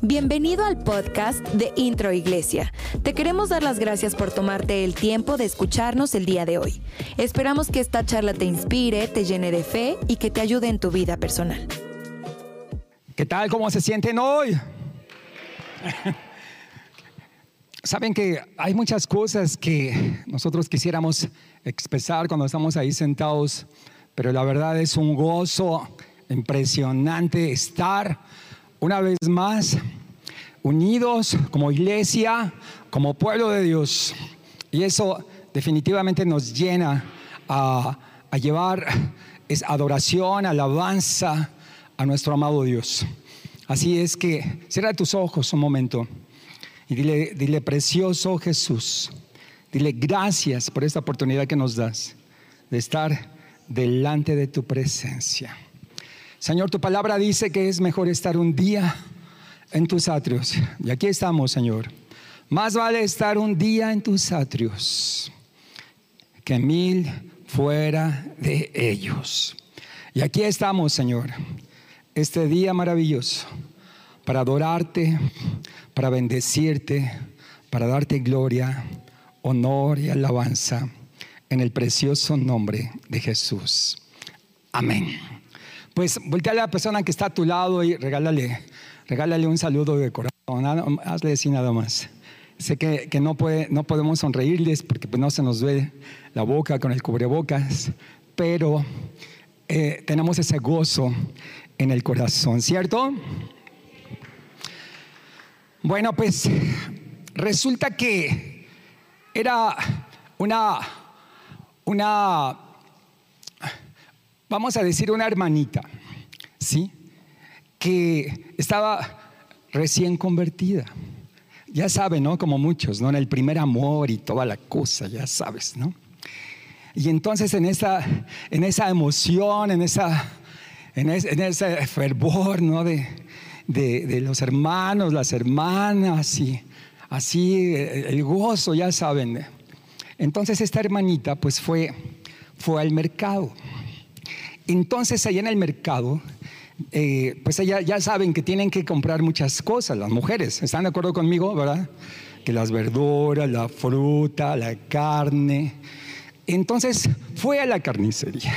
Bienvenido al podcast de Intro Iglesia. Te queremos dar las gracias por tomarte el tiempo de escucharnos el día de hoy. Esperamos que esta charla te inspire, te llene de fe y que te ayude en tu vida personal. ¿Qué tal? ¿Cómo se sienten hoy? Saben que hay muchas cosas que nosotros quisiéramos expresar cuando estamos ahí sentados, pero la verdad es un gozo impresionante estar una vez más unidos como iglesia, como pueblo de Dios. Y eso definitivamente nos llena a, llevar es adoración, alabanza a nuestro amado Dios. Así es que cierra tus ojos un momento y dile, dile, precioso Jesús, dile gracias por esta oportunidad que nos das de estar delante de tu presencia. Señor, tu palabra dice que es mejor estar un día en tus atrios. Y aquí estamos, Señor. Más vale estar un día en tus atrios que mil fuera de ellos. Y aquí estamos, Señor, este día maravilloso para adorarte, para bendecirte, para darte gloria, honor y alabanza en el precioso nombre de Jesús. Amén. Pues voltea a la persona que está a tu lado y regálale regálale un saludo de corazón, hazle decir nada más. Sé que, no, puede, no podemos sonreírles porque pues, no se nos ve la boca con el cubrebocas, pero eh, tenemos ese gozo en el corazón, ¿cierto? Bueno, pues resulta que era una, una, vamos a decir, una hermanita, ¿sí? que estaba recién convertida. Ya saben, ¿no? Como muchos, ¿no? En el primer amor y toda la cosa, ya sabes, ¿no? Y entonces en esa, en esa emoción, en, esa, en, ese, fervor, ¿no? De, de, los hermanos, las hermanas, y así el gozo, ya saben. Entonces esta hermanita pues fue, fue al mercado. Entonces allá en el mercado eh, pues ya, ya saben que tienen que comprar muchas cosas, las mujeres, ¿están de acuerdo conmigo, verdad? Que las verduras, la fruta, la carne. Entonces fue a la carnicería.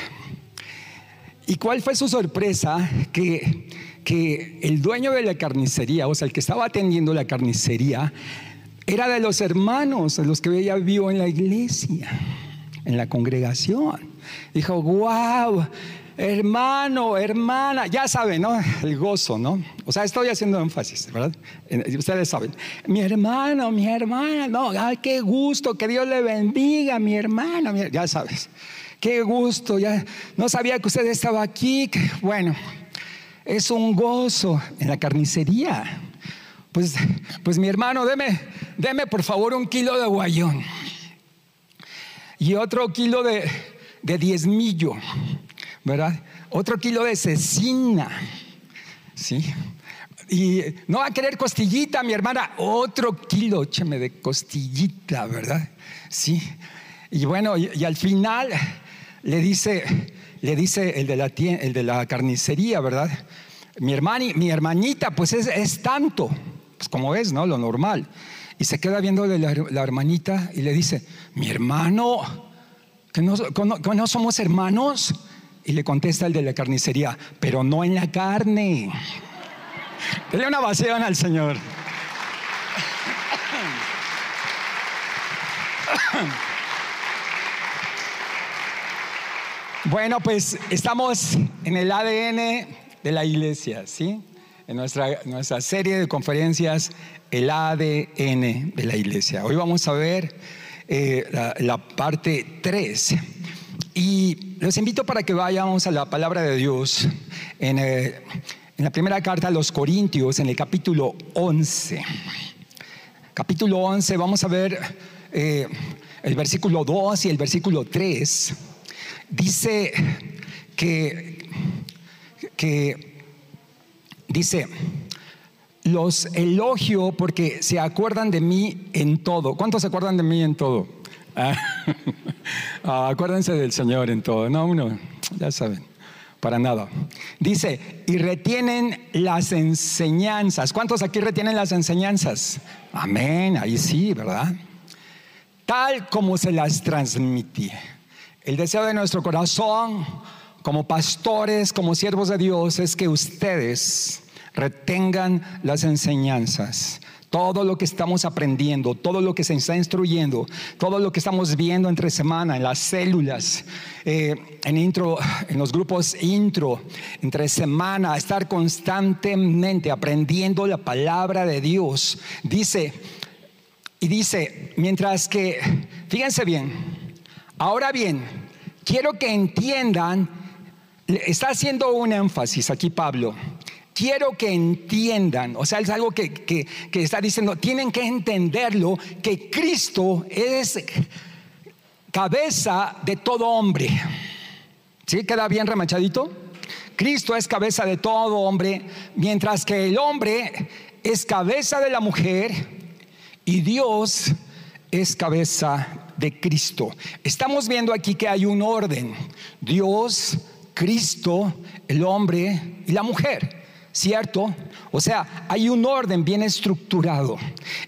¿Y cuál fue su sorpresa? Que, que el dueño de la carnicería, o sea, el que estaba atendiendo la carnicería, era de los hermanos, de los que ella vio en la iglesia, en la congregación. Dijo, wow, hermano, hermana, ya saben, ¿no? El gozo, ¿no? O sea, estoy haciendo énfasis, ¿verdad? Ustedes saben, mi hermano, mi hermana, no, ay, qué gusto, que Dios le bendiga, mi hermano, ya sabes, qué gusto, ya no sabía que usted estaba aquí, bueno, es un gozo en la carnicería. Pues, pues mi hermano, deme, deme por favor un kilo de guayón y otro kilo de, de diezmillo ¿verdad? Otro kilo de cecina, ¿sí? Y no va a querer costillita, mi hermana, otro kilo, écheme de costillita, ¿verdad? Sí. Y bueno, y, al final le dice, le dice el de la, el de la carnicería, ¿verdad? Mi, hermana, mi hermanita, pues es, tanto, pues como es, ¿no? Lo normal. Y se queda viendo la, la hermanita y le dice, mi hermano, que no, somos hermanos. Y le contesta el de la carnicería, pero no en la carne. Dele una ovación al Señor. Bueno, pues estamos en el ADN de la iglesia, ¿sí? En nuestra, nuestra serie de conferencias, el ADN de la iglesia. Hoy vamos a ver eh, la, la parte 3 y los invito para que vayamos a la palabra de Dios en, eh, la primera carta a los Corintios, en el capítulo 11. Capítulo 11, vamos a ver eh, el versículo 2 y el versículo 3. Dice que, que dice, los elogio porque se acuerdan de mí en todo. ¿Cuántos se acuerdan de mí en todo? Ah, ah, acuérdense del Señor en todo, no uno, ya saben. para nada. Dice, y retienen las enseñanzas. ¿Cuántos aquí retienen las enseñanzas? Amén, ahí sí, ¿verdad? Tal como se las transmití. El deseo de nuestro corazón, como pastores, como siervos de Dios, es que ustedes retengan las enseñanzas todo lo que estamos aprendiendo, todo lo que se está instruyendo, todo lo que estamos viendo entre semana en las células, eh, en intro, en los grupos intro, entre semana, estar constantemente aprendiendo la palabra de Dios. Dice, y dice, mientras que, fíjense bien, ahora bien, quiero que entiendan, está haciendo un énfasis aquí Pablo quiero que entiendan, o sea, es algo que, está diciendo, tienen que entenderlo, que Cristo es cabeza de todo hombre. ¿Sí? ¿Queda bien remachadito? Cristo es cabeza de todo hombre, mientras que el hombre es cabeza de la mujer y Dios es cabeza de Cristo. Estamos viendo aquí que hay un orden. Dios, Cristo, el hombre y la mujer. ¿Cierto? O sea, hay un orden bien estructurado.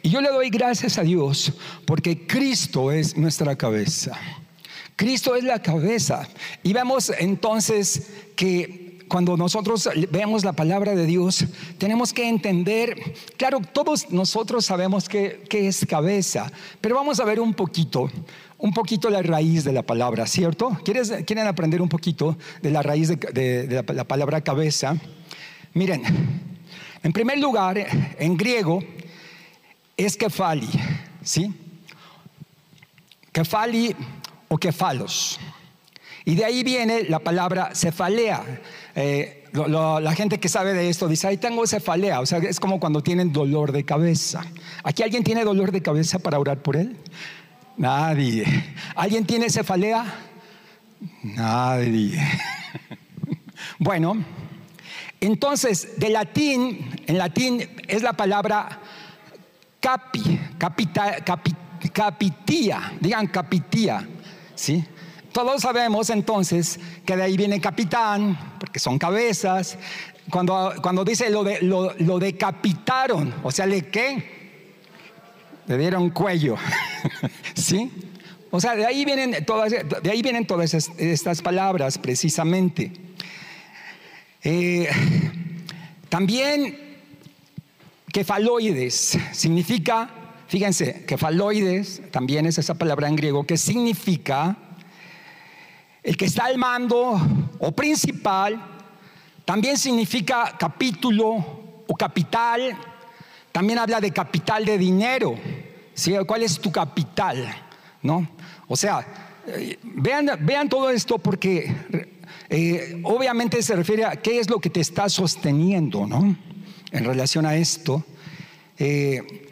Y yo le doy gracias a Dios porque Cristo es nuestra cabeza. Cristo es la cabeza. Y vemos entonces que cuando nosotros vemos la palabra de Dios, tenemos que entender, claro, todos nosotros sabemos que, es cabeza, pero vamos a ver un poquito, un poquito la raíz de la palabra, ¿cierto? ¿Quieren aprender un poquito de la raíz de, la palabra cabeza? Miren, en primer lugar, en griego es kefali, ¿sí? Kefali o kefalos. Y de ahí viene la palabra cefalea. Eh, la gente que sabe de esto dice, ahí tengo cefalea, o sea, es como cuando tienen dolor de cabeza. ¿Aquí alguien tiene dolor de cabeza para orar por él? Nadie. ¿Alguien tiene cefalea? Nadie. bueno, entonces, de latín, en latín es la palabra capi, capita, capitía, digan capitía, ¿sí? Todos sabemos entonces que de ahí viene capitán, porque son cabezas. Cuando, cuando dice lo, de, lo, decapitaron, o sea, ¿le qué? Le dieron cuello, ¿sí? O sea, de ahí vienen todas, de ahí vienen todas estas palabras precisamente. Eh, también kefaloides significa, fíjense, kefaloides también es esa palabra en griego que significa el que está al mando o principal, también significa capítulo o capital, también habla de capital de dinero. ¿sí? ¿Cuál es tu capital? ¿No? O sea, eh, vean, vean todo esto porque eh, obviamente se refiere a qué es lo que te está sosteniendo, ¿no? En relación a esto. Eh,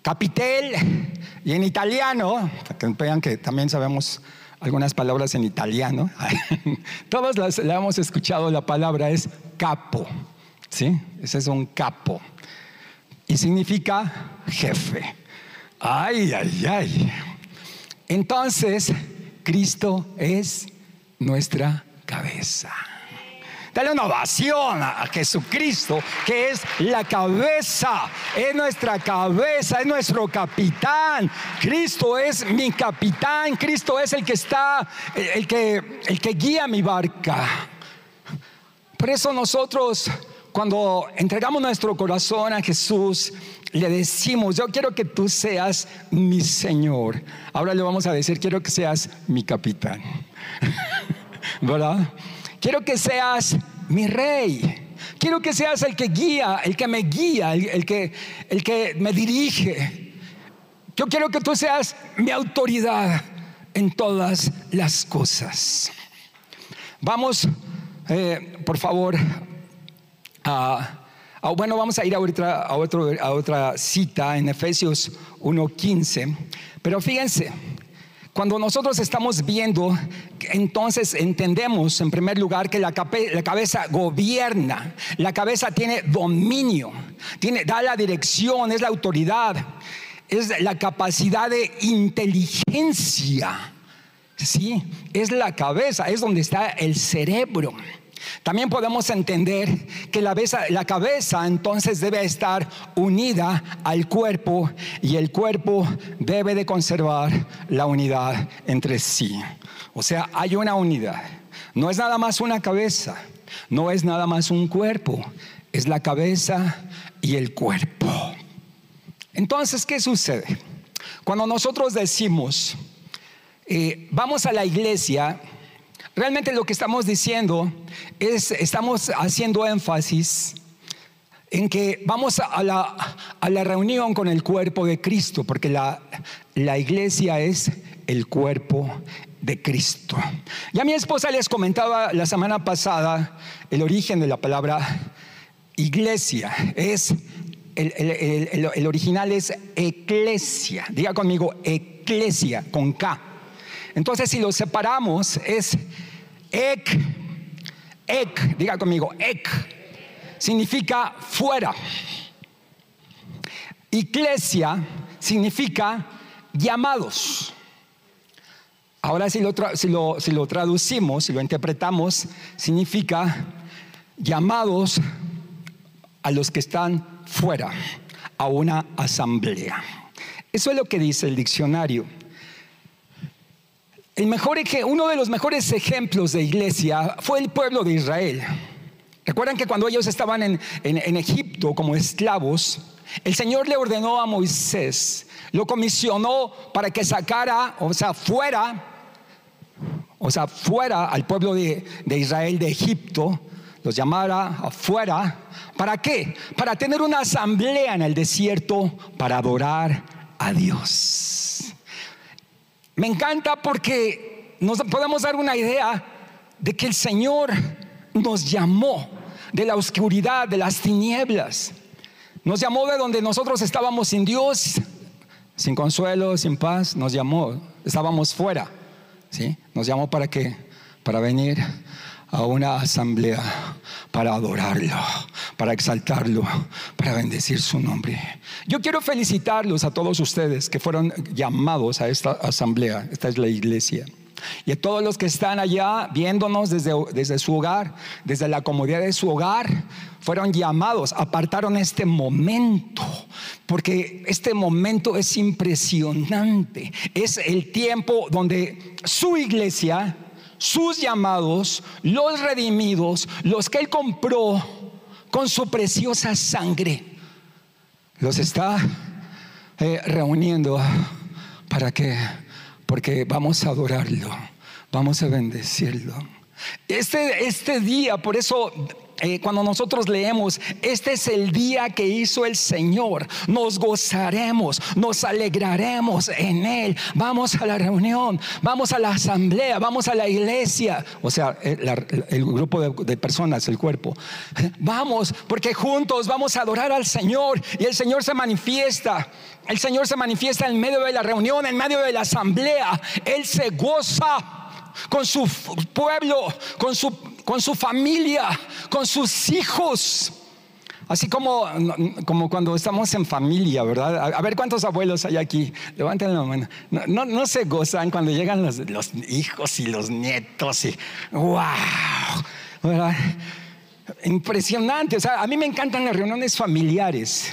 capitel, y en italiano, que vean que también sabemos algunas palabras en italiano, todas las la hemos escuchado, la palabra es capo, ¿sí? Ese es un capo. Y significa jefe. Ay, ay, ay. Entonces, Cristo es nuestra cabeza. Dale una ovación a Jesucristo, que es la cabeza, es nuestra cabeza, es nuestro capitán. Cristo es mi capitán, Cristo es el que está, el que, el que guía mi barca. Por eso nosotros, cuando entregamos nuestro corazón a Jesús, le decimos, yo quiero que tú seas mi Señor. Ahora le vamos a decir, quiero que seas mi capitán. ¿verdad? Quiero que seas mi rey. Quiero que seas el que guía, el que me guía, el, que, el que me dirige. Yo quiero que tú seas mi autoridad en todas las cosas. Vamos, eh, por favor, a, bueno, vamos a ir a otra, a, a otra cita en Efesios 1.15. Pero fíjense, cuando nosotros estamos viendo, entonces entendemos en primer lugar que la, cabeza gobierna, la cabeza tiene dominio, tiene, da la dirección, es la autoridad, es la capacidad de inteligencia. Sí, es la cabeza, es donde está el cerebro. También podemos entender que la cabeza, entonces debe estar unida al cuerpo y el cuerpo debe de conservar la unidad entre sí. O sea, hay una unidad. No es nada más una cabeza, no es nada más un cuerpo, es la cabeza y el cuerpo. Entonces, ¿qué sucede? Cuando nosotros decimos, eh, vamos a la iglesia, realmente lo que estamos diciendo es, estamos haciendo énfasis en que vamos a la, a la reunión con el cuerpo de Cristo, porque la, la iglesia es el cuerpo de Cristo. Ya mi esposa les comentaba la semana pasada el origen de la palabra iglesia. Es el, original es eclesia. Diga conmigo, eclesia, con K. Entonces, si lo separamos, es ec, ec, diga conmigo, ec, significa fuera. Iglesia significa llamados. Ahora si lo, si, lo, si lo, traducimos, si lo interpretamos, significa llamados a los que están fuera, a una asamblea. Eso es lo que dice el diccionario. El mejor, uno de los mejores ejemplos de iglesia fue el pueblo de Israel. Recuerdan que cuando ellos estaban en, Egipto como esclavos, el Señor le ordenó a Moisés, lo comisionó para que sacara, o sea, fuera, o sea, fuera al pueblo de, de Israel de Egipto, los llamara afuera. ¿Para qué? Para tener una asamblea en el desierto para adorar a Dios. Me encanta porque nos podemos dar una idea de que el Señor nos llamó de la oscuridad, de las tinieblas. Nos llamó de donde nosotros estábamos sin Dios, sin consuelo, sin paz. Nos llamó, estábamos fuera. ¿sí? Nos llamó para qué? Para venir a una asamblea para adorarlo, para exaltarlo, para bendecir su nombre. Yo quiero felicitarlos a todos ustedes que fueron llamados a esta asamblea. Esta es la iglesia. Y a todos los que están allá viéndonos desde, desde su hogar, desde la comodidad de su hogar, fueron llamados, apartaron este momento, porque este momento es impresionante. Es el tiempo donde su iglesia sus llamados, los redimidos, los que Él compró con su preciosa sangre, los está eh, reuniendo para que, porque vamos a adorarlo, vamos a bendecirlo. Este, este día, por eso eh, cuando nosotros leemos, este es el día que hizo el Señor, nos gozaremos, nos alegraremos en Él. Vamos a la reunión, vamos a la asamblea, vamos a la iglesia, o sea, el, el grupo de personas, el cuerpo. Vamos, porque juntos vamos a adorar al Señor y el Señor se manifiesta. El Señor se manifiesta en medio de la reunión, en medio de la asamblea. Él se goza con su pueblo, con su, con su familia, con sus hijos. Así como, como cuando estamos en familia, ¿verdad? A, ver cuántos abuelos hay aquí. Levanten la mano. No, no, se gozan cuando llegan los, los, hijos y los nietos y ¡wow! ¿verdad? Impresionante. O sea, a mí me encantan las reuniones familiares.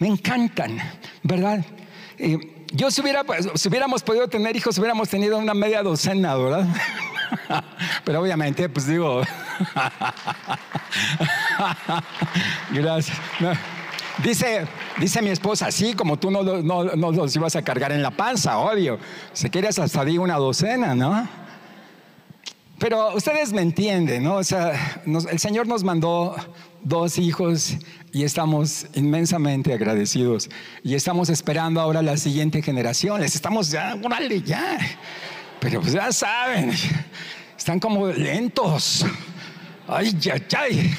Me encantan, ¿verdad? Eh, yo si, hubiera, pues, si hubiéramos podido tener hijos, hubiéramos tenido una media docena, ¿verdad? Pero obviamente, pues digo, gracias. Dice, dice mi esposa, sí, como tú no, no, no, los ibas a cargar en la panza, obvio. Si quieres hasta di una docena, ¿no? Pero ustedes me entienden, ¿no? O sea, el Señor nos mandó dos hijos y estamos inmensamente agradecidos. Y estamos esperando ahora la siguiente generación. Les estamos ya, órale, ya. Pero pues ya saben, están como lentos. Ay, ay, ay.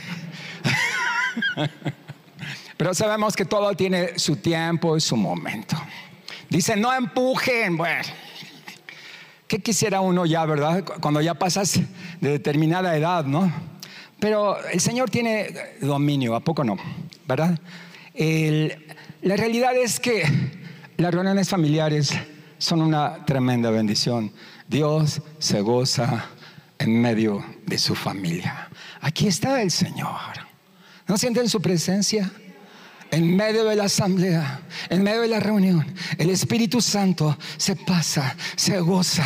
Pero sabemos que todo tiene su tiempo y su momento. Dice, no empujen. Bueno, ¿qué quisiera uno ya, verdad? Cuando ya pasas de determinada edad, ¿no? Pero el Señor tiene dominio, ¿a poco no? ¿Verdad? la realidad es que las reuniones familiares son una tremenda bendición. Dios se goza en medio de su familia. aquí está el Señor. ¿No sienten su presencia? En medio de la asamblea, en medio de la reunión, el Espíritu Santo se pasa, se goza.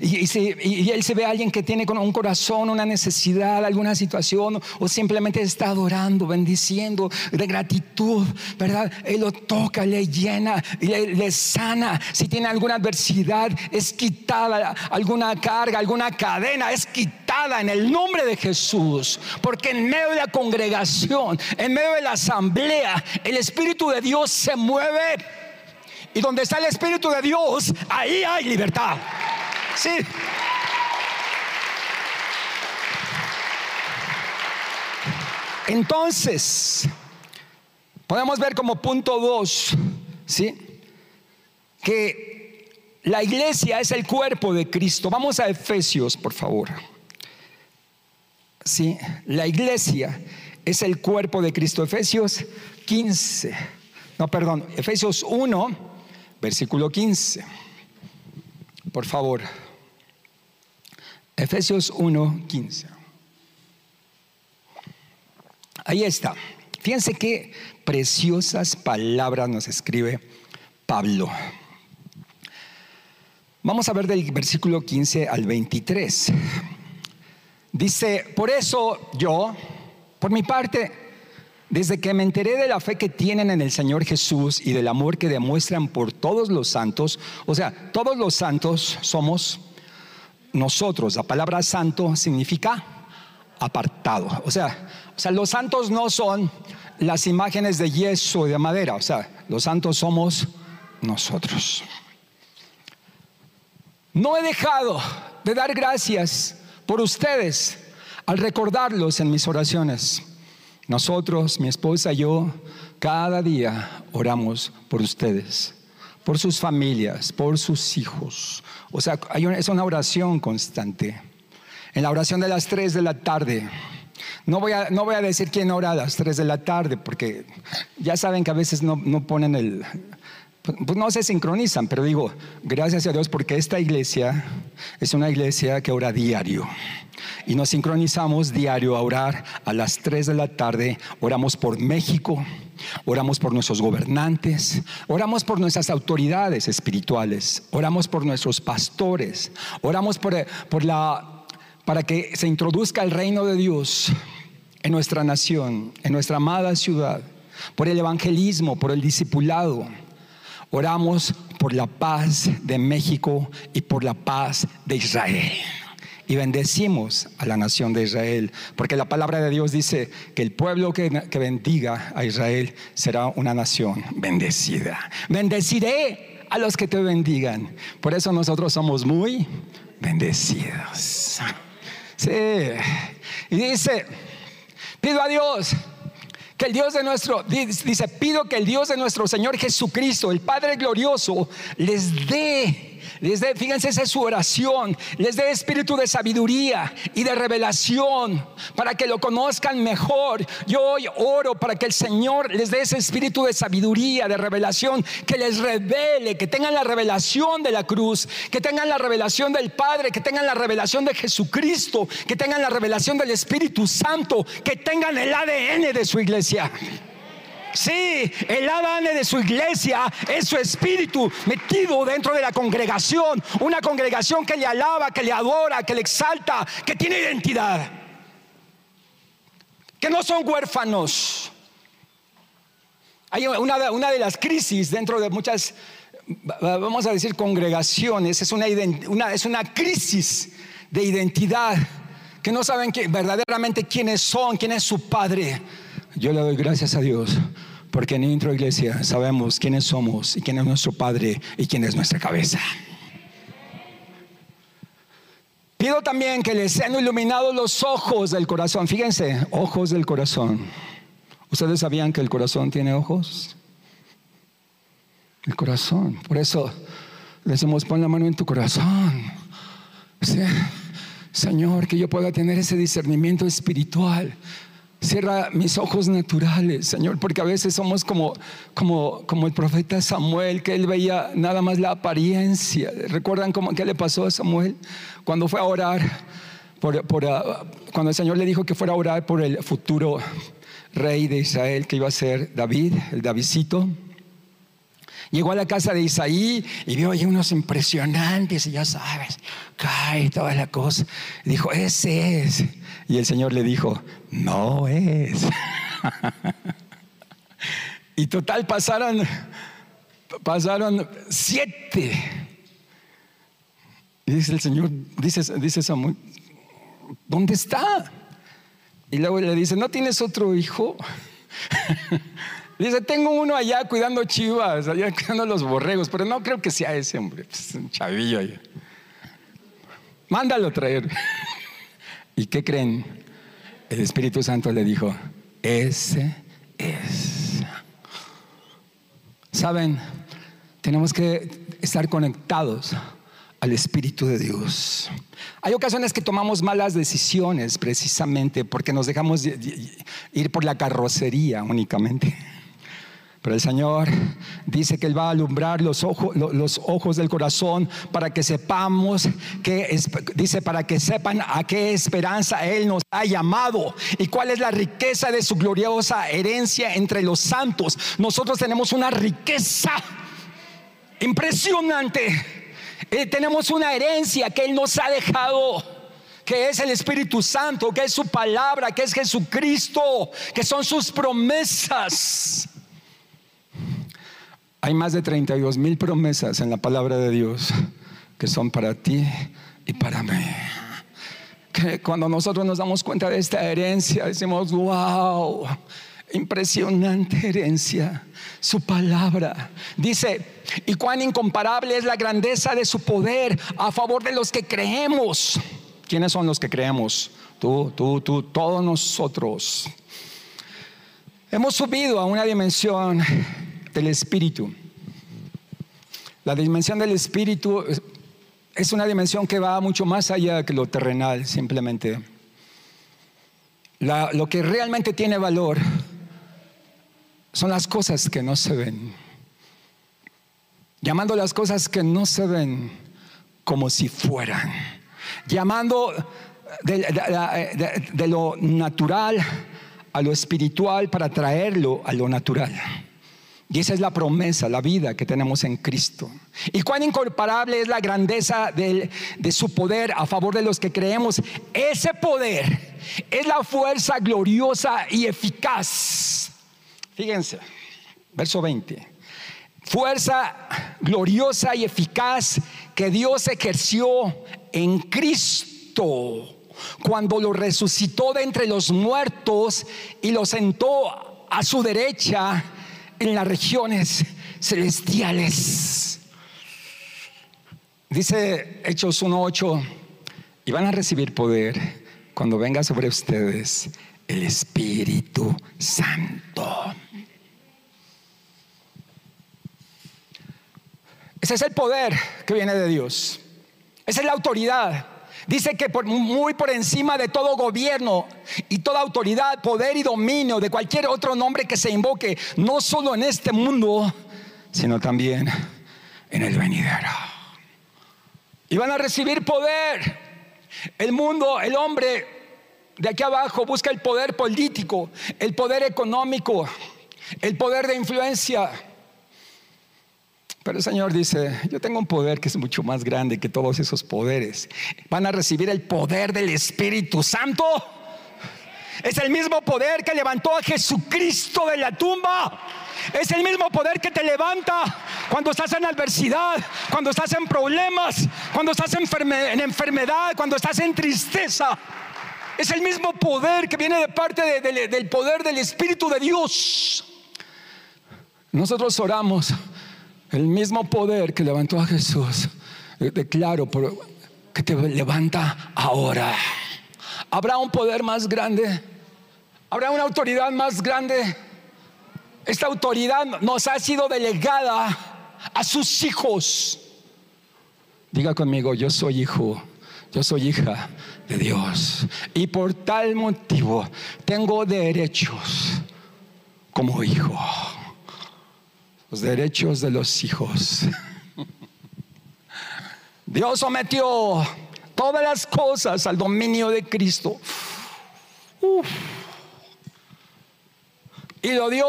y, él se ve a alguien que tiene un corazón, una necesidad, alguna situación, o simplemente está adorando, bendiciendo de gratitud, ¿verdad? Él lo toca, le llena, le, le sana. Si tiene alguna adversidad, es quitada alguna carga, alguna cadena, es quitada en el nombre de Jesús. Porque en medio de la congregación, en medio de la asamblea, el Espíritu de Dios se mueve. Y donde está el Espíritu de Dios, ahí hay libertad. Sí. Entonces, podemos ver como punto dos, ¿sí? Que la iglesia es el cuerpo de Cristo. Vamos a Efesios, por favor. Sí, la iglesia es el cuerpo de Cristo. Efesios 15, no, perdón, Efesios 1, versículo 15. Por favor. Efesios 1, 15. Ahí está. Fíjense qué preciosas palabras nos escribe Pablo. Vamos a ver del versículo 15 al 23. Dice, por eso yo, por mi parte, desde que me enteré de la fe que tienen en el Señor Jesús y del amor que demuestran por todos los santos, o sea, todos los santos somos nosotros. La palabra santo significa apartado. O sea, los santos no son las imágenes de yeso y de madera. O sea, los santos somos nosotros. No he dejado de dar gracias por ustedes al recordarlos en mis oraciones. Nosotros, mi esposa y yo, cada día oramos por ustedes, por sus familias, por sus hijos. O sea, es una oración constante. En la oración de las 3 de la tarde, no voy, a, no voy a decir quién ora a las 3 de la tarde, porque ya saben que a veces no, no ponen el, pues no se sincronizan, pero digo, gracias a Dios porque esta iglesia es una iglesia que ora diario. Y nos sincronizamos diario a orar a las 3 de la tarde, oramos por México, oramos por nuestros gobernantes, oramos por nuestras autoridades espirituales, oramos por nuestros pastores, oramos por, por la, para que se introduzca el reino de Dios en nuestra nación, en nuestra amada ciudad, por el evangelismo, por el discipulado Oramos por la paz de México y por la paz de Israel. Y bendecimos a la nación de Israel, porque la palabra de Dios dice que el pueblo que, bendiga a Israel será una nación bendecida. Bendeciré a los que te bendigan. Por eso nosotros somos muy bendecidos. Sí. Y dice, pido a Dios que el Dios de nuestro, dice, pido que el Dios de nuestro Señor Jesucristo, el Padre glorioso, les dé les dé, fíjense, esa es su oración, les dé espíritu de sabiduría y de revelación para que lo conozcan mejor. Yo hoy oro para que el Señor les dé ese espíritu de sabiduría, de revelación, que les revele, que tengan la revelación de la cruz, que tengan la revelación del Padre, que tengan la revelación de Jesucristo, que tengan la revelación del Espíritu Santo, que tengan el ADN de su iglesia. Sí, el ADN de su iglesia es su espíritu metido dentro de la congregación. Una congregación que le alaba, que le adora, que le exalta, que tiene identidad. Que no son huérfanos. Hay una, una de las crisis dentro de muchas, vamos a decir, congregaciones. Es una, es una crisis de identidad. Que no saben que, verdaderamente quiénes son, quién es su padre yo le doy gracias a Dios porque en Intro Iglesia sabemos quiénes somos y quién es nuestro Padre y quién es nuestra cabeza. Pido también que les sean iluminados los ojos del corazón. Fíjense, ojos del corazón. ¿Ustedes sabían que el corazón tiene ojos? El corazón. Por eso le decimos, pon la mano en tu corazón. Señor, que yo pueda tener ese discernimiento espiritual Cierra mis ojos naturales, Señor, porque a veces somos como, como, como el profeta Samuel, que él veía nada más la apariencia. ¿Recuerdan cómo, qué le pasó a Samuel cuando fue a orar ah, cuando el Señor le dijo que fuera a orar por el futuro rey de Israel que iba a ser David, el Davidcito. Llegó a la casa de Isaí y vio ahí unos impresionantes, y ya sabes, cae toda la cosa. dijo, ese es. Y el Señor le dijo, no es. y total pasaron, pasaron siete. Y dice el Señor, dice, dice Samuel, ¿dónde está? Y luego le dice, ¿no tienes otro hijo? dice, tengo uno allá cuidando chivas, allá cuidando los borregos, pero no creo que sea ese hombre, pues, un chavillo allá. Mándalo traer. ¿Y qué creen? El Espíritu Santo le dijo, ese es. Saben, tenemos que estar conectados al Espíritu de Dios. Hay ocasiones que tomamos malas decisiones precisamente porque nos dejamos ir por la carrocería únicamente. Pero el Señor dice que Él va a alumbrar los ojos, del corazón para que sepamos que, dice, para que sepan a qué esperanza Él nos ha llamado y cuál es la riqueza de su gloriosa herencia entre los santos. Nosotros tenemos una riqueza impresionante eh, tenemos una herencia que Él nos ha dejado que es el Espíritu Santo, que es su palabra, que es Jesucristo, que son sus promesas. Hay más de 32 mil promesas en la palabra de Dios que son para ti y para mí. Que cuando nosotros nos damos cuenta de esta herencia, decimos, wow, impresionante herencia, su palabra. Dice, y cuán incomparable es la grandeza de su poder a favor de los que creemos. ¿Quiénes son los que creemos? Tú, tú, tú, todos nosotros. Hemos subido a una dimensión del Espíritu. La dimensión del Espíritu es una dimensión que va mucho más allá que lo terrenal, simplemente. lo que realmente tiene valor son las cosas que no se ven. Llamando las cosas que no se ven como si fueran. Llamando de, lo natural a lo espiritual para traerlo a lo natural. Y esa es la promesa, la vida que tenemos en Cristo. Y cuán incomparable es la grandeza de, de, su poder a favor de los que creemos. Ese poder es la fuerza gloriosa y eficaz Fíjense, verso 20. Fuerza gloriosa y eficaz que Dios ejerció en Cristo cuando lo resucitó de entre los muertos y lo sentó a su derecha en las regiones celestiales. Dice Hechos 1.8, y van a recibir poder cuando venga sobre ustedes el Espíritu Santo. Ese es el poder que viene de Dios. Esa es la autoridad. Dice que muy por encima de todo gobierno y toda autoridad, poder y dominio de cualquier otro nombre que se invoque, no solo en este mundo, sino también en el venidero. Y van a recibir poder. El mundo, el hombre de aquí abajo busca el poder político, el poder económico, el poder de influencia. Pero el Señor dice, yo tengo un poder que es mucho más grande que todos esos poderes. Van a recibir el poder del Espíritu Santo. Es el mismo poder que levantó a Jesucristo de la tumba. Es el mismo poder que te levanta cuando estás en adversidad, cuando estás en problemas, cuando estás en, enfermedad, cuando estás en tristeza. Es el mismo poder que viene de parte del poder del Espíritu de Dios. Nosotros oramos el mismo poder que levantó a Jesús, eh, declaro que te levanta ahora. ¿Habrá un poder más grande? ¿Habrá una autoridad más grande? Esta autoridad nos ha sido delegada a sus hijos. Diga conmigo, yo soy hijo, yo soy hija de Dios. Y por tal motivo tengo derechos como hijo los derechos de los hijos. Dios sometió todas las cosas al dominio de Cristo. Y lo dio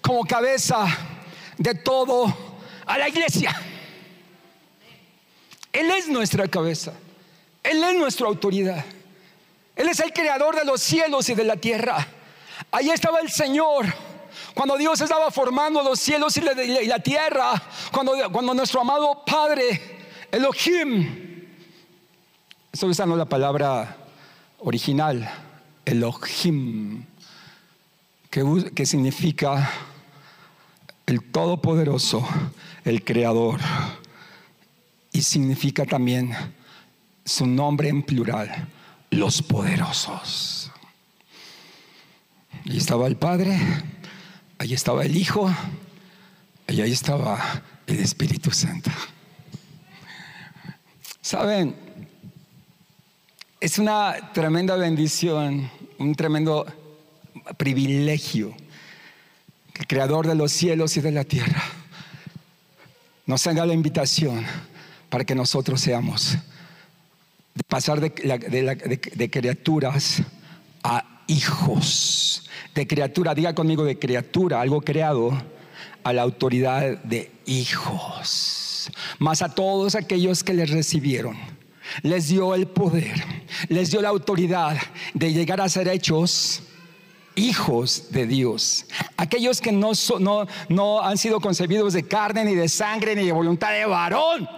como cabeza de todo a la iglesia. Él es nuestra cabeza. Él es nuestra autoridad. Él es el creador de los cielos y de la tierra. Ahí estaba el Señor. Cuando Dios estaba formando los cielos y la, tierra, cuando, nuestro amado Padre, Elohim, estoy usando la palabra original, Elohim, que, significa el Todopoderoso, el Creador, y significa también su nombre en plural, los poderosos. Ahí estaba el Padre, ahí estaba el Hijo, y ahí estaba el Espíritu Santo. Saben, es una tremenda bendición, un tremendo privilegio que el Creador de los cielos y de la tierra nos haga la invitación para que nosotros seamos pasar de, criaturas a hijos. De criatura, diga conmigo de criatura, algo creado, a la autoridad de hijos. Más a todos aquellos que les recibieron, les dio el poder, les dio la autoridad de llegar a ser hechos hijos de Dios. Aquellos que no, no, no han sido concebidos de carne, ni de sangre, ni de voluntad de varón,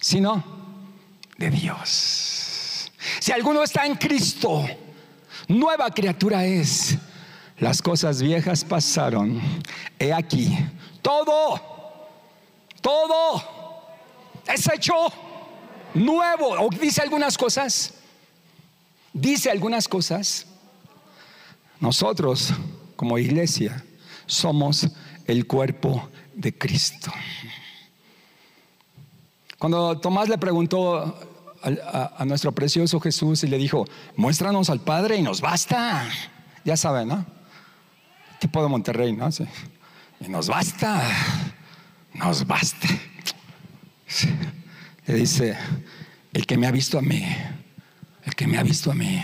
sino de Dios. Si alguno está en Cristo, nueva criatura es. Las cosas viejas pasaron. He aquí, todo, todo es hecho nuevo. O dice algunas cosas, dice algunas cosas. Nosotros, como iglesia, somos el cuerpo de Cristo. Cuando Tomás le preguntó a, nuestro precioso Jesús y le dijo, muéstranos al Padre y nos basta. Ya saben, ¿no? Tipo de Monterrey, ¿no? Y nos basta, nos basta. Le dice, el que me ha visto a mí, el que me ha visto a mí,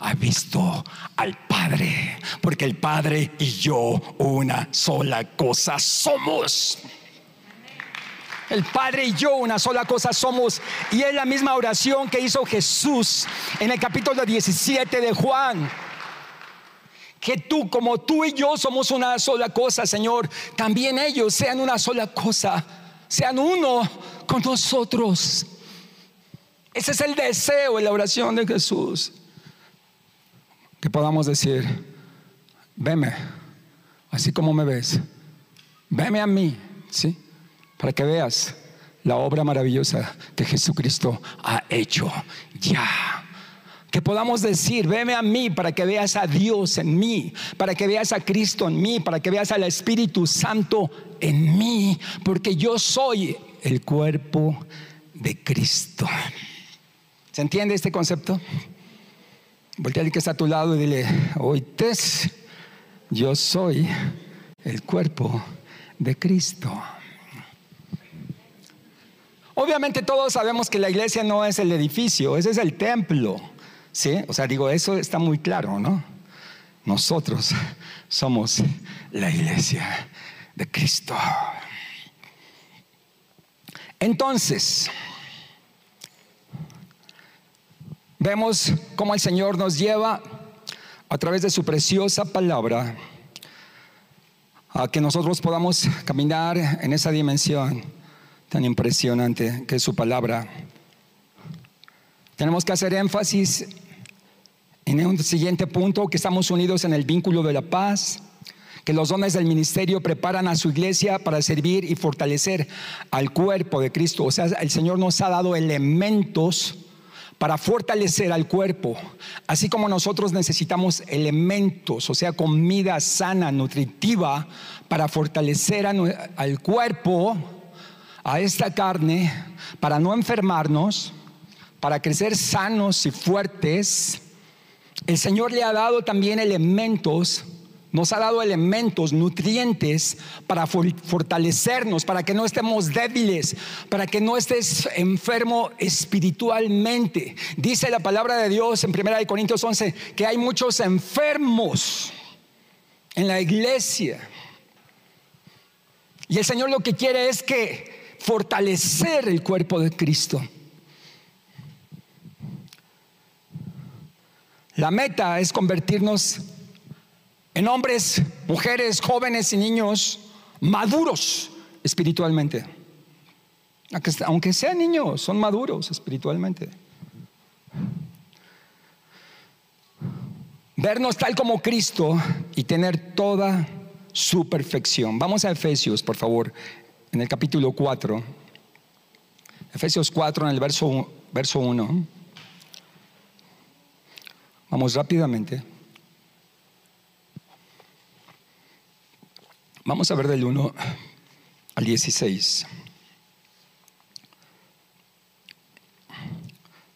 ha visto al Padre, porque el Padre y yo una sola cosa somos. El Padre y yo una sola cosa somos. Y es la misma oración que hizo Jesús en el capítulo 17 de Juan. Que tú, como tú y yo somos una sola cosa, Señor, también ellos sean una sola cosa. Sean uno con nosotros. Ese es el deseo en la oración de Jesús. Que podamos decir, veme, así como me ves. Veme a mí, ¿sí? Para que veas la obra maravillosa que Jesucristo ha hecho ya. Que podamos decir, veme a mí para que veas a Dios en mí, para que veas a Cristo en mí, para que veas al Espíritu Santo en mí, porque yo soy el cuerpo de Cristo. ¿Se entiende este concepto? Voltea al que está a tu lado y dile, oítes, yo soy el cuerpo de Cristo. Obviamente todos sabemos que la iglesia no es el edificio, ese es el templo. ¿Sí? O sea, digo, eso está muy claro, ¿no? Nosotros somos la iglesia de Cristo. Entonces, vemos cómo el Señor nos lleva a través de su preciosa palabra a que nosotros podamos caminar en esa dimensión tan impresionante que es su palabra. Tenemos que hacer énfasis en un siguiente punto, que estamos unidos en el vínculo de la paz, que los dones del ministerio preparan a su iglesia para servir y fortalecer al cuerpo de Cristo. O sea, el Señor nos ha dado elementos para fortalecer al cuerpo, así como nosotros necesitamos elementos, o sea, comida sana, nutritiva, para fortalecer al cuerpo a esta carne para no enfermarnos, para crecer sanos y fuertes, el Señor le ha dado también elementos nos ha dado elementos, nutrientes para fortalecernos, para que no estemos débiles, para que no estés enfermo espiritualmente. Dice la palabra de Dios en 1 Corintios 11 que hay muchos enfermos en la iglesia. Y el Señor lo que quiere es que fortalecer el cuerpo de Cristo. La meta es convertirnos en hombres, mujeres, jóvenes y niños maduros espiritualmente. Aunque sean niños, son maduros espiritualmente. Vernos tal como Cristo y tener toda su perfección. Vamos a Efesios, por favor, en el capítulo 4. Efesios 4, en el verso, verso 1. Vamos rápidamente. Vamos a ver del 1 al 16.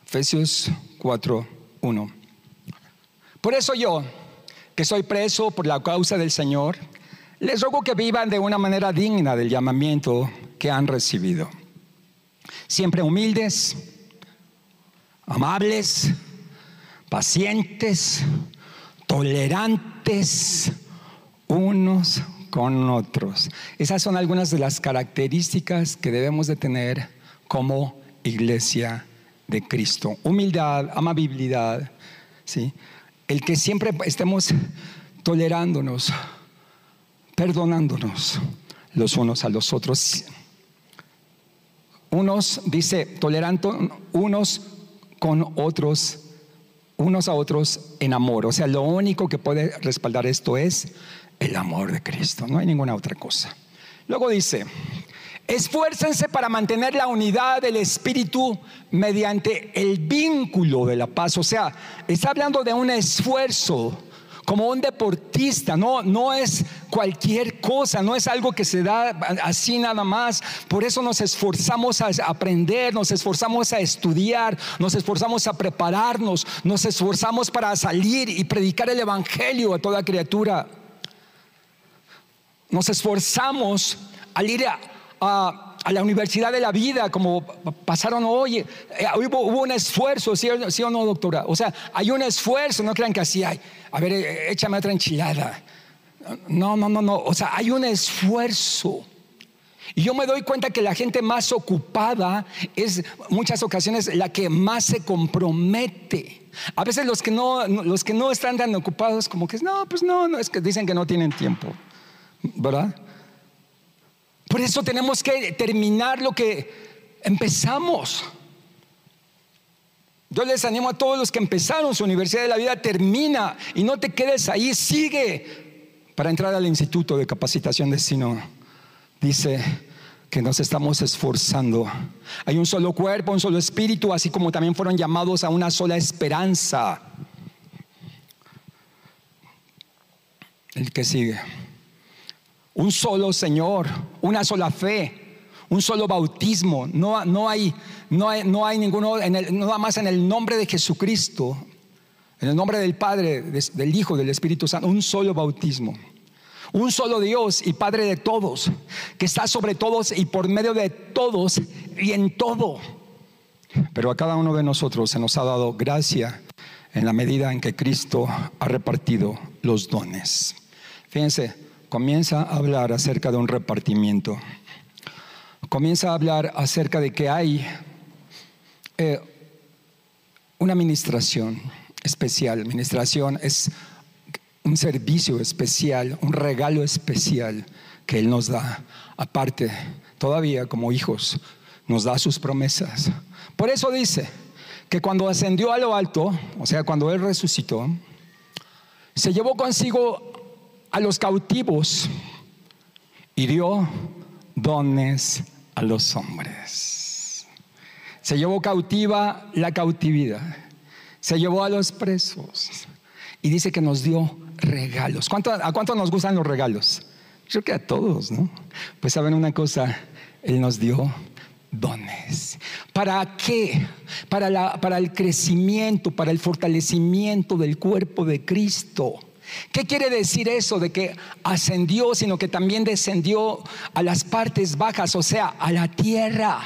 Efesios 4, 1. Por eso yo, que soy preso por la causa del Señor, les ruego que vivan de una manera digna del llamamiento que han recibido. Siempre humildes, amables, pacientes, tolerantes unos con otros. Esas son algunas de las características que debemos de tener como iglesia de Cristo. Humildad, amabilidad, ¿sí? El que siempre estemos tolerándonos, perdonándonos los unos a los otros. Unos, dice, tolerando unos con otros, unos a otros en amor. O sea, lo único que puede respaldar esto es el amor de Cristo, no hay ninguna otra cosa. Luego dice, esfuércense para mantener la unidad del Espíritu mediante el vínculo de la paz. O sea, está hablando de un esfuerzo como un deportista, no, no es cualquier cosa, no es algo que se da así nada más. Por eso nos esforzamos a aprender, nos esforzamos a estudiar, nos esforzamos a prepararnos, nos esforzamos para salir y predicar el Evangelio a toda criatura nos esforzamos al ir a, la universidad de la vida, como pasaron hoy, eh, hubo, un esfuerzo, ¿sí, o no, doctora? O sea, hay un esfuerzo, no crean que así hay, a ver, eh, échame otra enchilada. No, no, no, no, o sea, hay un esfuerzo. Y yo me doy cuenta que la gente más ocupada es muchas ocasiones la que más se compromete. A veces los que no, los que no están tan ocupados, como que no, pues no, no, es que dicen que no tienen tiempo. ¿verdad? Por eso tenemos que terminar lo que empezamos. Yo les animo a todos los que empezaron su Universidad de la Vida, termina y no te quedes ahí, sigue para entrar al Instituto de Capacitación de Sino. Dice que nos estamos esforzando. Hay un solo cuerpo, un solo espíritu, así como también fueron llamados a una sola esperanza. El que sigue un solo Señor, una sola fe, un solo bautismo. No, no, hay, no, hay, no hay ninguno, en el, nada más en el nombre de Jesucristo, en el nombre del Padre, del Hijo, del Espíritu Santo, un solo bautismo. Un solo Dios y Padre de todos, que está sobre todos y por medio de todos y en todo. Pero a cada uno de nosotros se nos ha dado gracia en la medida en que Cristo ha repartido los dones. Fíjense, comienza a hablar acerca de un repartimiento. Comienza a hablar acerca de que hay eh, una administración especial. Administración es un servicio especial, un regalo especial que Él nos da. Aparte, todavía como hijos, nos da sus promesas. Por eso dice que cuando ascendió a lo alto, o sea, cuando Él resucitó, se llevó consigo a los cautivos y dio dones a los hombres. Se llevó cautiva la cautividad, se llevó a los presos y dice que nos dio regalos. ¿A cuánto nos gustan los regalos? Yo creo que a todos, ¿no? Pues saben una cosa, Él nos dio dones. ¿Para qué? Para, la, para el crecimiento, para el fortalecimiento del cuerpo de Cristo. ¿Qué quiere decir eso de que ascendió, sino que también descendió a las partes bajas, o sea, a la tierra?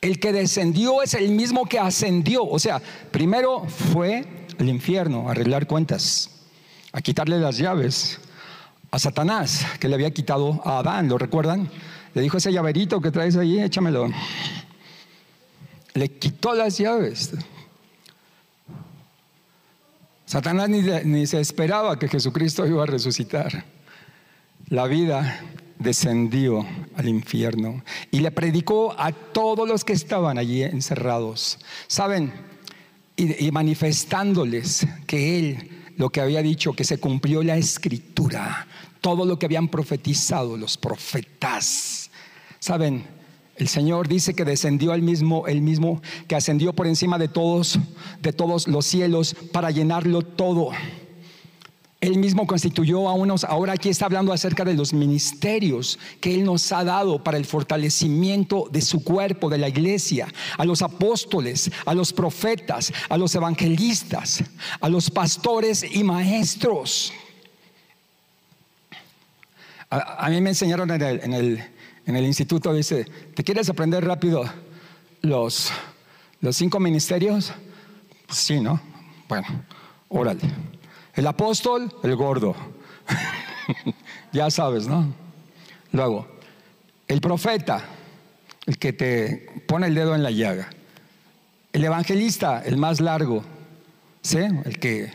El que descendió es el mismo que ascendió, o sea, primero fue al infierno a arreglar cuentas, a quitarle las llaves a Satanás, que le había quitado a Adán, ¿lo recuerdan? Le dijo ese llaverito que traes ahí, échamelo. Le quitó las llaves. Satanás ni, se esperaba que Jesucristo iba a resucitar. La vida descendió al infierno y le predicó a todos los que estaban allí encerrados. ¿Saben? Y, y, manifestándoles que Él lo que había dicho, que se cumplió la escritura, todo lo que habían profetizado los profetas. ¿Saben? El Señor dice que descendió el mismo, el mismo que ascendió por encima de todos, de todos los cielos para llenarlo todo. Él mismo constituyó a unos, ahora aquí está hablando acerca de los ministerios que Él nos ha dado para el fortalecimiento de su cuerpo, de la iglesia, a los apóstoles, a los profetas, a los evangelistas, a los pastores y maestros. A, mí me enseñaron en el en el instituto dice, ¿te quieres aprender rápido los, los cinco ministerios? Pues sí, ¿no? Bueno, órale. El apóstol, el gordo. ya sabes, ¿no? Luego, el profeta, el que te pone el dedo en la llaga. El evangelista, el más largo, ¿sí? El que,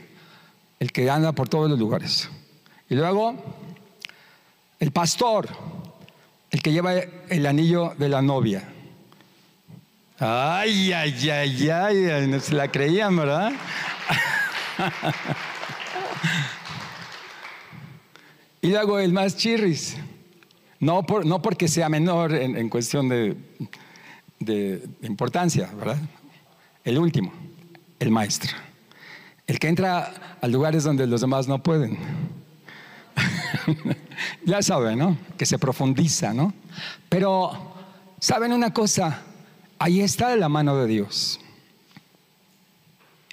el que anda por todos los lugares. Y luego, el pastor, el que lleva el anillo de la novia. Ay, ay, ay, ay, no se la creían, ¿verdad? y luego el más chirris. No, por, no porque sea menor en, cuestión de, de importancia, ¿verdad? El último, el maestro. El que entra a lugares donde los demás no pueden. ya saben, ¿no? Que se profundiza, ¿no? Pero, ¿saben una cosa? Ahí está la mano de Dios.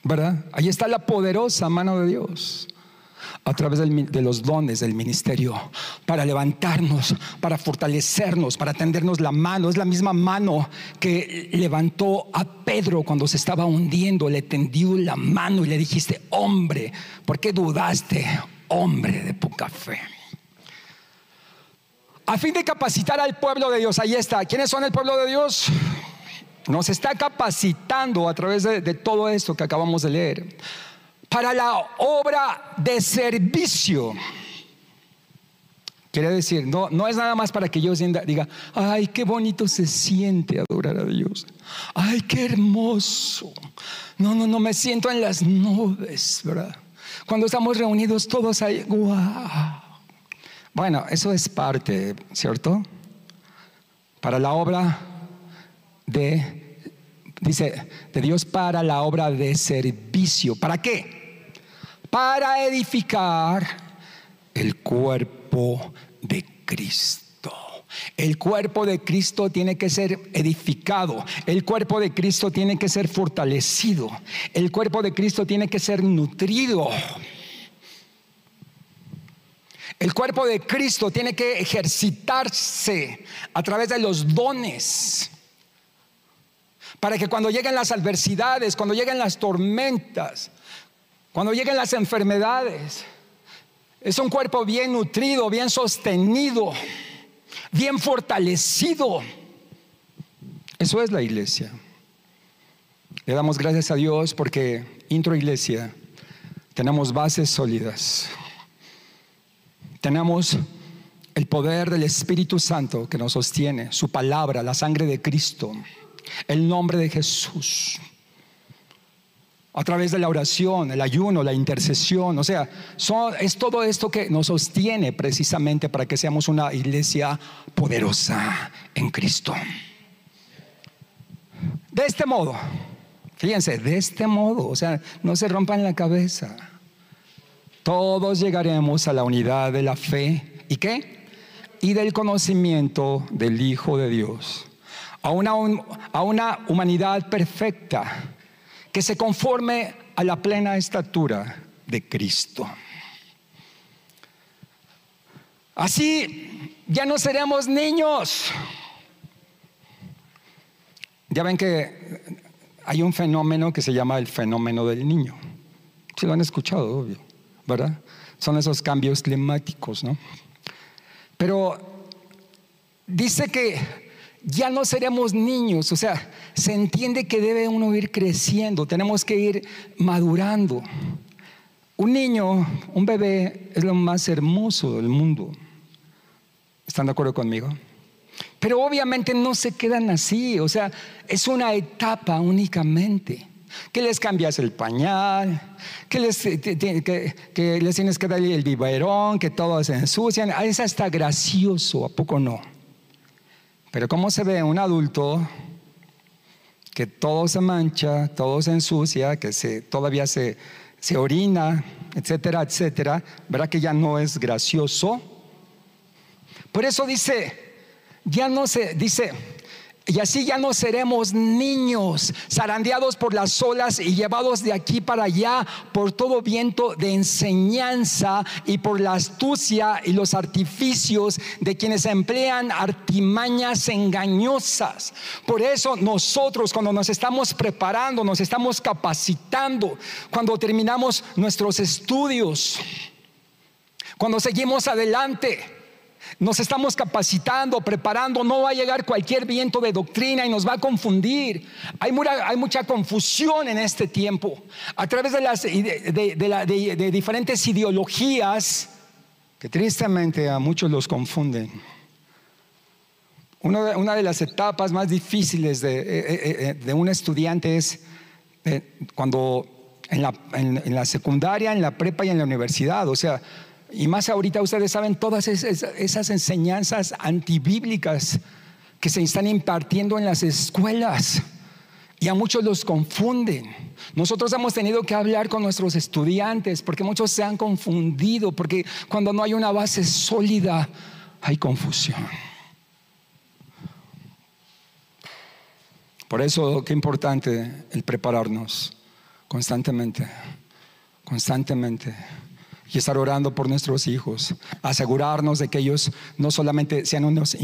¿Verdad? Ahí está la poderosa mano de Dios a través de los dones del ministerio para levantarnos, para fortalecernos, para tendernos la mano. Es la misma mano que levantó a Pedro cuando se estaba hundiendo. Le tendió la mano y le dijiste, hombre, ¿por qué dudaste? Hombre de poca fe a fin de capacitar al pueblo de Dios. Ahí está. ¿Quiénes son el pueblo de Dios? Nos está capacitando a través de, todo esto que acabamos de leer para la obra de servicio. Quiere decir, no, no es nada más para que yo diga, ay, qué bonito se siente adorar a Dios. Ay, qué hermoso. No, no, no, me siento en las nubes, ¿verdad? Cuando estamos reunidos todos ahí, guau. Bueno, eso es parte, ¿cierto? Para la obra de, dice, de Dios para la obra de servicio. ¿Para qué? Para edificar el cuerpo de Cristo. El cuerpo de Cristo tiene que ser edificado, el cuerpo de Cristo tiene que ser fortalecido, el cuerpo de Cristo tiene que ser nutrido. El cuerpo de Cristo tiene que ejercitarse a través de los dones. Para que cuando lleguen las adversidades, cuando lleguen las tormentas, cuando lleguen las enfermedades, es un cuerpo bien nutrido, bien sostenido, bien fortalecido. Eso es la iglesia. Le damos gracias a Dios porque intro iglesia tenemos bases sólidas tenemos el poder del Espíritu Santo que nos sostiene, su palabra, la sangre de Cristo, el nombre de Jesús. A través de la oración, el ayuno, la intercesión, o sea, es todo esto que nos sostiene precisamente para que seamos una iglesia poderosa en Cristo. De este modo, fíjense, de este modo, o sea, no se rompan la cabeza todos llegaremos a la unidad de la fe y qué? Y del conocimiento del Hijo de Dios. A una, a una humanidad perfecta que se conforme a la plena estatura de Cristo. Así ya no seremos niños. Ya ven que hay un fenómeno que se llama el fenómeno del niño. Si lo han escuchado, obvio, ¿verdad? Son esos cambios climáticos, ¿no? Pero dice que ya no seremos niños, o sea, se entiende que debe uno ir creciendo, tenemos que ir madurando. Un niño, un bebé, es lo más hermoso del mundo. ¿Están de acuerdo conmigo? Pero obviamente no se quedan así, o sea, es una etapa únicamente. Que les cambias el pañal, que les, tienes que dar el biberón, que todos se ensucian. Ah, es hasta gracioso, ¿a poco no? Pero ¿cómo se ve un adulto que todo se mancha, todo se ensucia, que se, todavía se, se orina, etcétera, etcétera? ¿Verdad que ya no es gracioso? Por eso dice, ya no se, dice, y así ya no seremos niños, zarandeados por las olas y llevados de aquí para allá por todo viento de enseñanza y por la astucia y los artificios de quienes emplean artimañas engañosas. Por eso nosotros cuando nos estamos preparando, nos estamos capacitando, cuando terminamos nuestros estudios, cuando seguimos adelante, nos estamos capacitando, preparando, no va a llegar cualquier viento de doctrina y nos va a confundir. Hay, mucha, confusión en este tiempo a través de, las, de, diferentes ideologías que tristemente a muchos los confunden. Una, de las etapas más difíciles de, eh, eh, eh, un estudiante es cuando en la, en la secundaria, en la prepa y en la universidad, o sea, y más ahorita ustedes saben todas esas enseñanzas antibíblicas que se están impartiendo en las escuelas. Y a muchos los confunden. Nosotros hemos tenido que hablar con nuestros estudiantes porque muchos se han confundido, porque cuando no hay una base sólida hay confusión. Por eso, qué importante el prepararnos constantemente, constantemente y estar orando por nuestros hijos, asegurarnos de que ellos no solamente sean unos,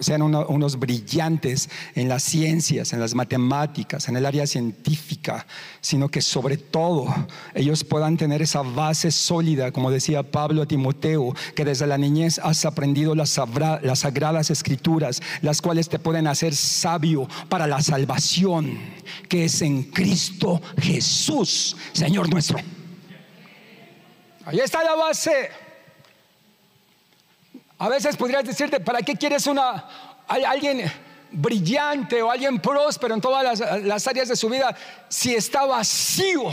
sean unos brillantes en las ciencias, en las matemáticas, en el área científica, sino que sobre todo ellos puedan tener esa base sólida, como decía Pablo a Timoteo, que desde la niñez has aprendido las, las sagradas escrituras, las cuales te pueden hacer sabio para la salvación que es en Cristo Jesús, Señor nuestro. Ahí está la base. A veces podrías decirte, ¿para qué quieres una, alguien brillante o alguien próspero en todas las, áreas de su vida si está vacío,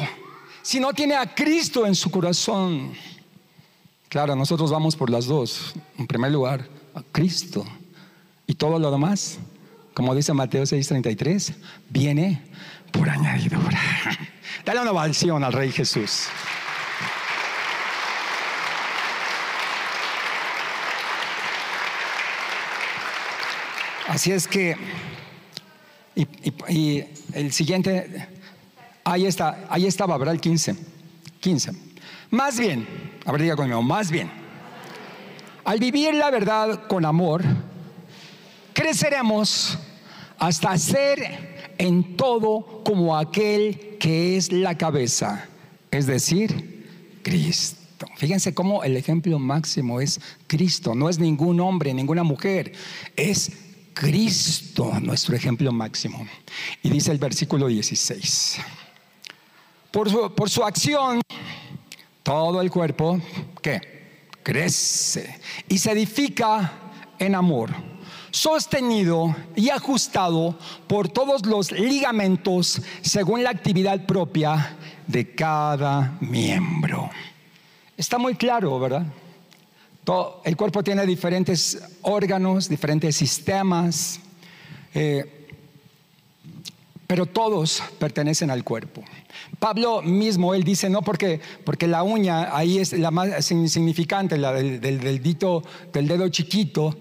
si no tiene a Cristo en su corazón? Claro, nosotros vamos por las dos. En primer lugar, a Cristo. Y todo lo demás, como dice Mateo 6:33, viene por añadidura. Dale una ovación al Rey Jesús. Así es que, y, el siguiente, ahí está, ahí estaba, ¿verdad? El 15. 15. Más bien, a ver, diga conmigo, más bien. Al vivir la verdad con amor, creceremos hasta ser en todo como aquel que es la cabeza, es decir, Cristo. Fíjense cómo el ejemplo máximo es Cristo, no es ningún hombre, ninguna mujer, es Cristo, nuestro ejemplo máximo. Y dice el versículo 16, por su, por su acción, todo el cuerpo, ¿qué? Crece y se edifica en amor, sostenido y ajustado por todos los ligamentos según la actividad propia de cada miembro. Está muy claro, ¿verdad? El cuerpo tiene diferentes órganos, diferentes sistemas, eh, pero todos pertenecen al cuerpo. Pablo mismo, él dice, no porque, porque la uña ahí es la más insignificante, la del, del, del dedo chiquito,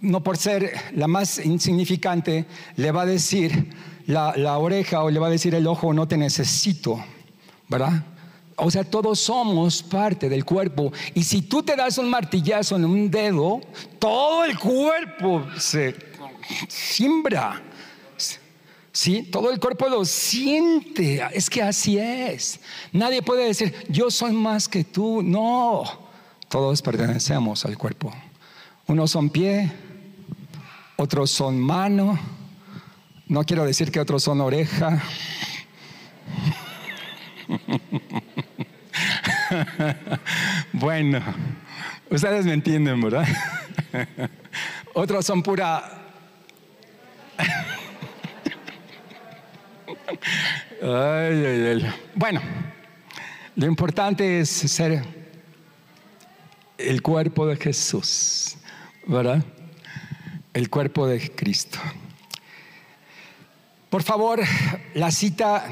no por ser la más insignificante, le va a decir la, la, oreja o le va a decir el ojo, no te necesito, ¿verdad? O sea, todos somos parte del cuerpo. Y si tú te das un martillazo en un dedo, todo el cuerpo se siembra. ¿Sí? Todo el cuerpo lo siente. Es que así es. Nadie puede decir, yo soy más que tú. No. Todos pertenecemos al cuerpo. Unos son pie, otros son mano. No quiero decir que otros son oreja. bueno, ustedes me entienden, ¿verdad? otros son pura Bueno, lo importante es ser el cuerpo de Jesús, ¿verdad? El cuerpo de Cristo. Por favor, la cita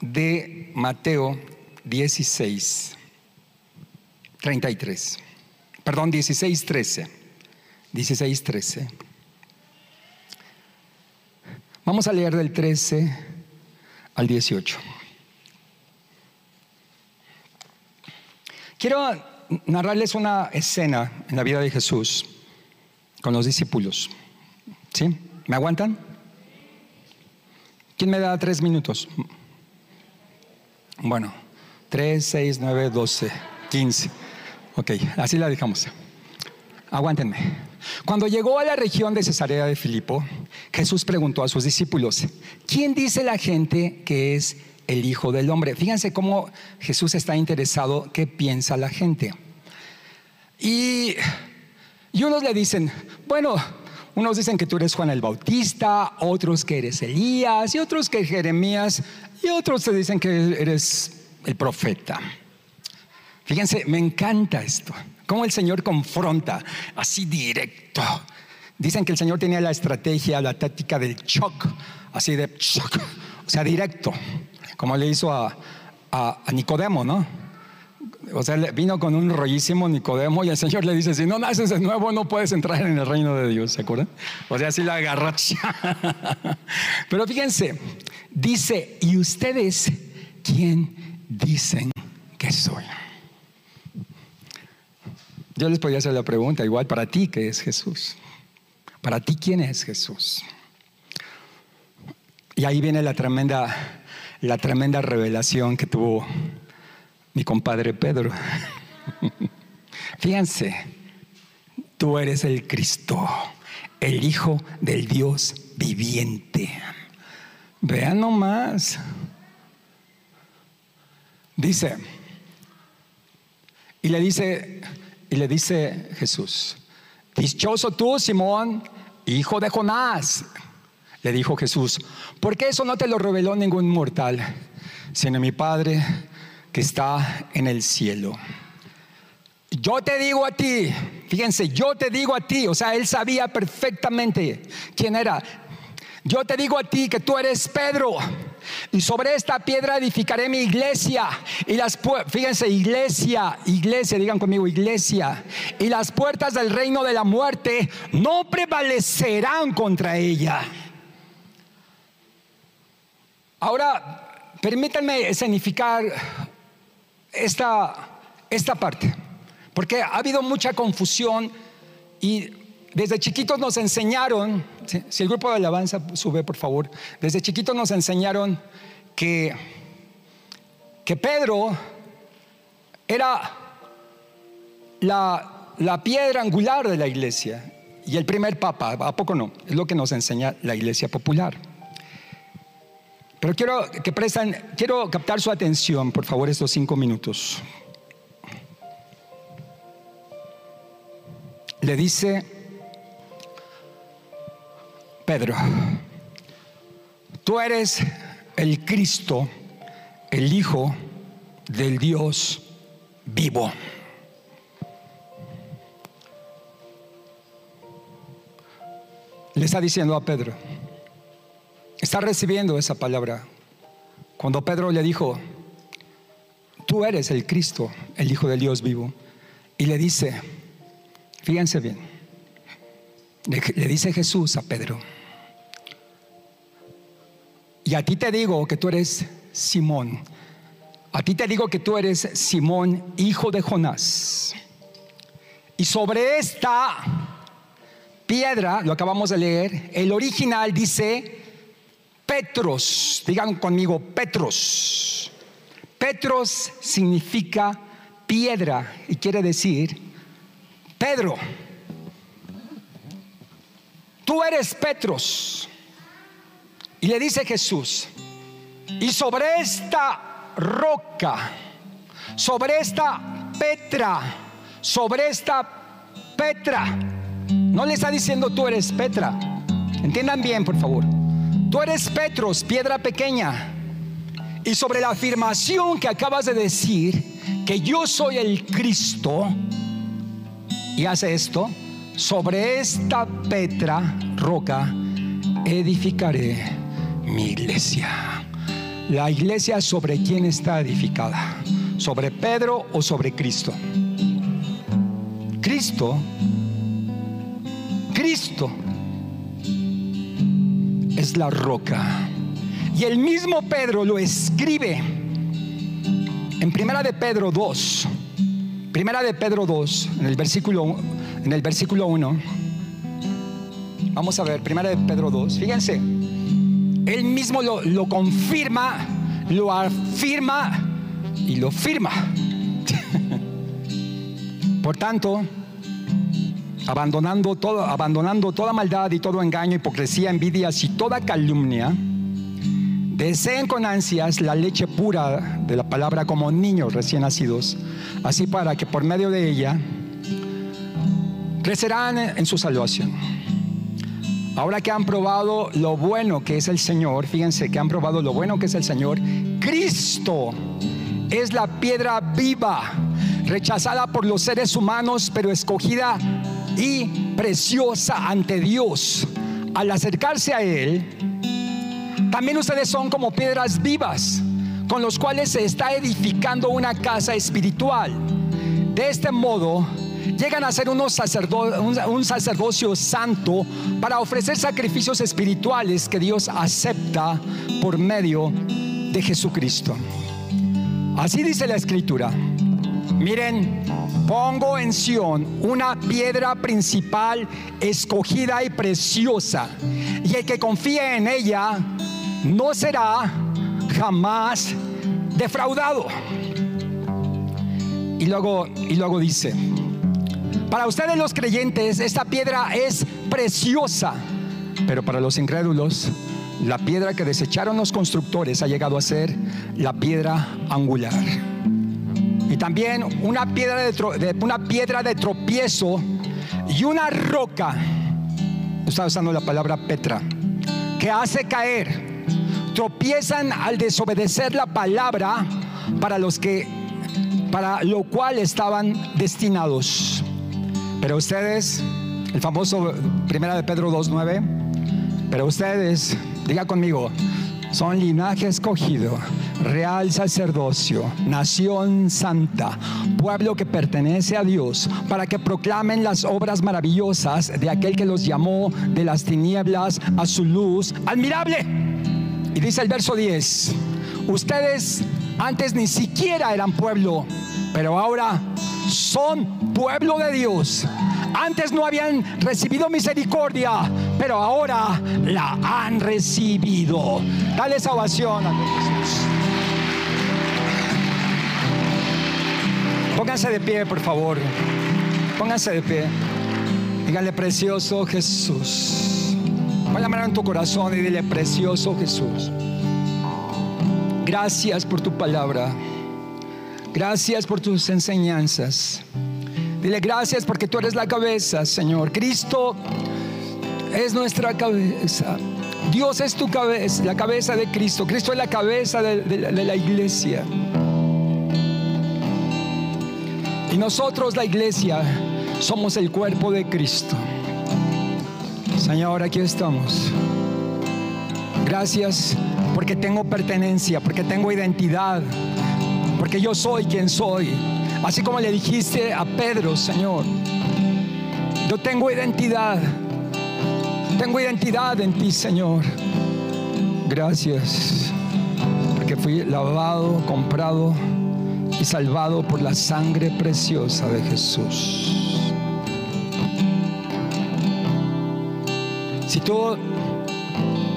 de Mateo 16, 33. Perdón, 16, 13. 16, 13. Vamos a leer del 13 al 18. Quiero narrarles una escena en la vida de Jesús con los discípulos. ¿Sí? ¿Me aguantan? ¿Quién me da tres minutos? Bueno, tres, seis, nueve, doce, quince. Ok, así la dejamos. Aguántenme. Cuando llegó a la región de Cesarea de Filipo, Jesús preguntó a sus discípulos, ¿quién dice la gente que es el Hijo del Hombre? Fíjense cómo Jesús está interesado qué piensa la gente. Y, y unos le dicen, bueno, unos dicen que tú eres Juan el Bautista, otros que eres Elías, y otros que Jeremías, y otros te dicen que eres el profeta. Fíjense, me encanta esto. Cómo el Señor confronta así directo. Dicen que el Señor tenía la estrategia, la táctica del shock, así de shock, o sea, directo, como le hizo a, Nicodemo, ¿no? O sea, vino con un rollísimo Nicodemo y el Señor le dice, si no naces de nuevo no puedes entrar en el reino de Dios, ¿se acuerdan? O sea, así la agarró. Pero fíjense, dice, ¿y ustedes quién dicen que soy? Yo les podría hacer la pregunta, igual para ti, ¿qué es Jesús? Para ti, ¿quién es Jesús? Y ahí viene la tremenda, la tremenda revelación que tuvo mi compadre Pedro. Fíjense, tú eres el Cristo, el Hijo del Dios viviente. Vean nomás. Dice, y le dice, y le dice Jesús, dichoso tú, Simón, hijo de Jonás. Le dijo Jesús, porque eso no te lo reveló ningún mortal, sino mi Padre que está en el cielo. Yo te digo a ti, fíjense, yo te digo a ti, o sea, él sabía perfectamente quién era. Yo te digo a ti que tú eres Pedro y sobre esta piedra edificaré mi iglesia. Y las fíjense, iglesia, iglesia, digan conmigo, iglesia. Y las puertas del reino de la muerte no prevalecerán contra ella. Ahora, permítanme escenificar esta, esta parte, porque ha habido mucha confusión y desde chiquitos nos enseñaron, si el grupo de alabanza sube por favor, desde chiquitos nos enseñaron que, que Pedro era la, la piedra angular de la iglesia y el primer papa, ¿a poco no? Es lo que nos enseña la iglesia popular. Pero quiero que prestan, quiero captar su atención, por favor, estos cinco minutos. Le dice Pedro, tú eres el Cristo, el Hijo del Dios vivo. Le está diciendo a Pedro, está recibiendo esa palabra. Cuando Pedro le dijo, tú eres el Cristo, el Hijo del Dios vivo, y le dice, fíjense bien, le, dice Jesús a Pedro, y a ti te digo que tú eres Simón. a ti te digo que tú eres Simón, hijo de Jonás. Y sobre esta piedra, lo acabamos de leer, el original dice Petros. Digan conmigo, Petros. Petros significa piedra y quiere decir Pedro. Tú eres Petros. Y le dice Jesús, y sobre esta roca, sobre esta Petra, sobre esta Petra, no le está diciendo tú eres Petra. Entiendan bien, por favor. Tú eres Petros, piedra pequeña. Y sobre la afirmación que acabas de decir, que yo soy el Cristo, y hace esto, sobre esta Petra, roca, edificaré mi iglesia. La iglesia sobre quién está edificada, sobre Pedro o sobre Cristo. Cristo, Cristo es la roca. Y el mismo Pedro lo escribe en Primera de Pedro 2. Primera de Pedro 2, en el versículo en el versículo 1. Vamos a ver, Primera de Pedro 2. Fíjense, él mismo lo, lo confirma, lo afirma y lo firma. Por tanto, abandonando, todo, abandonando toda maldad y todo engaño, hipocresía, envidias y toda calumnia, deseen con ansias la leche pura de la palabra como niños recién nacidos, así para que por medio de ella crecerán en su salvación. Ahora que han probado lo bueno que es el Señor, fíjense que han probado lo bueno que es el Señor, Cristo es la piedra viva, rechazada por los seres humanos, pero escogida y preciosa ante Dios. Al acercarse a Él, también ustedes son como piedras vivas, con los cuales se está edificando una casa espiritual. De este modo, llegan a ser un sacerdocio santo para ofrecer sacrificios espirituales que Dios acepta por medio de Jesucristo. Así dice la escritura. Miren, pongo en Sión una piedra principal escogida y preciosa, y el que confíe en ella no será jamás defraudado. Y luego, y luego dice, para ustedes los creyentes esta piedra es preciosa, pero para los incrédulos la piedra que desecharon los constructores ha llegado a ser la piedra angular. Y también una piedra de, una piedra de tropiezo y una roca, está usando la palabra Petra, que hace caer. Tropiezan al desobedecer la palabra para los que para lo cual estaban destinados. Pero ustedes, el famoso Primera de Pedro 2:9, pero ustedes Diga conmigo, son linaje escogido, real sacerdocio, nación santa, pueblo que pertenece a Dios, para que proclamen las obras maravillosas de aquel que los llamó de las tinieblas a su luz admirable. Y dice el verso 10, ustedes antes ni siquiera eran pueblo, pero ahora son pueblo de Dios. Antes no habían recibido misericordia, pero ahora la han recibido. Dale salvación a Jesús. Pónganse de pie, por favor. Pónganse de pie. Díganle, precioso Jesús. Pon la mano en tu corazón y dile, precioso Jesús. Gracias por tu palabra. Gracias por tus enseñanzas. Dile gracias porque tú eres la cabeza, Señor. Cristo es nuestra cabeza. Dios es tu cabeza, la cabeza de Cristo. Cristo es la cabeza de, la iglesia. Y nosotros, la iglesia, somos el cuerpo de Cristo. Señor, aquí estamos. Gracias porque tengo pertenencia, porque tengo identidad, porque yo soy quien soy. Así como le dijiste a Pedro, Señor, yo tengo identidad, tengo identidad en ti, Señor. Gracias, porque fui lavado, comprado y salvado por la sangre preciosa de Jesús. Si tú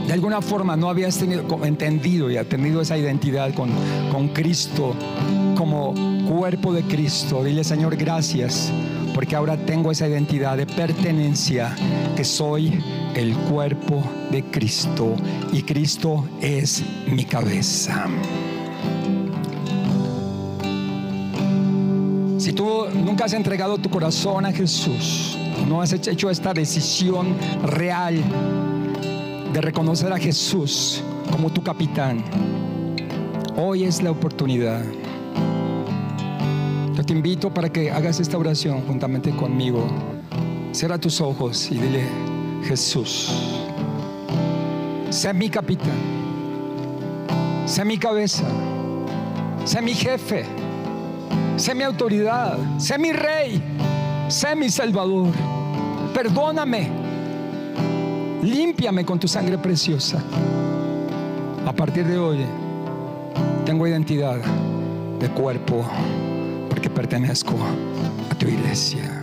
de alguna forma no habías tenido, entendido y tenido esa identidad con, con Cristo como cuerpo de Cristo, dile Señor gracias porque ahora tengo esa identidad de pertenencia, que soy el cuerpo de Cristo y Cristo es mi cabeza. Si tú nunca has entregado tu corazón a Jesús, no has hecho esta decisión real de reconocer a Jesús como tu capitán, hoy es la oportunidad. Yo te invito para que hagas esta oración juntamente conmigo. Cierra tus ojos y dile, Jesús, sé mi capitán, sé mi cabeza, sé mi jefe, sé mi autoridad, sé mi rey, sé mi salvador. Perdóname, límpiame con tu sangre preciosa. A partir de hoy tengo identidad de cuerpo porque pertenezco a tu iglesia.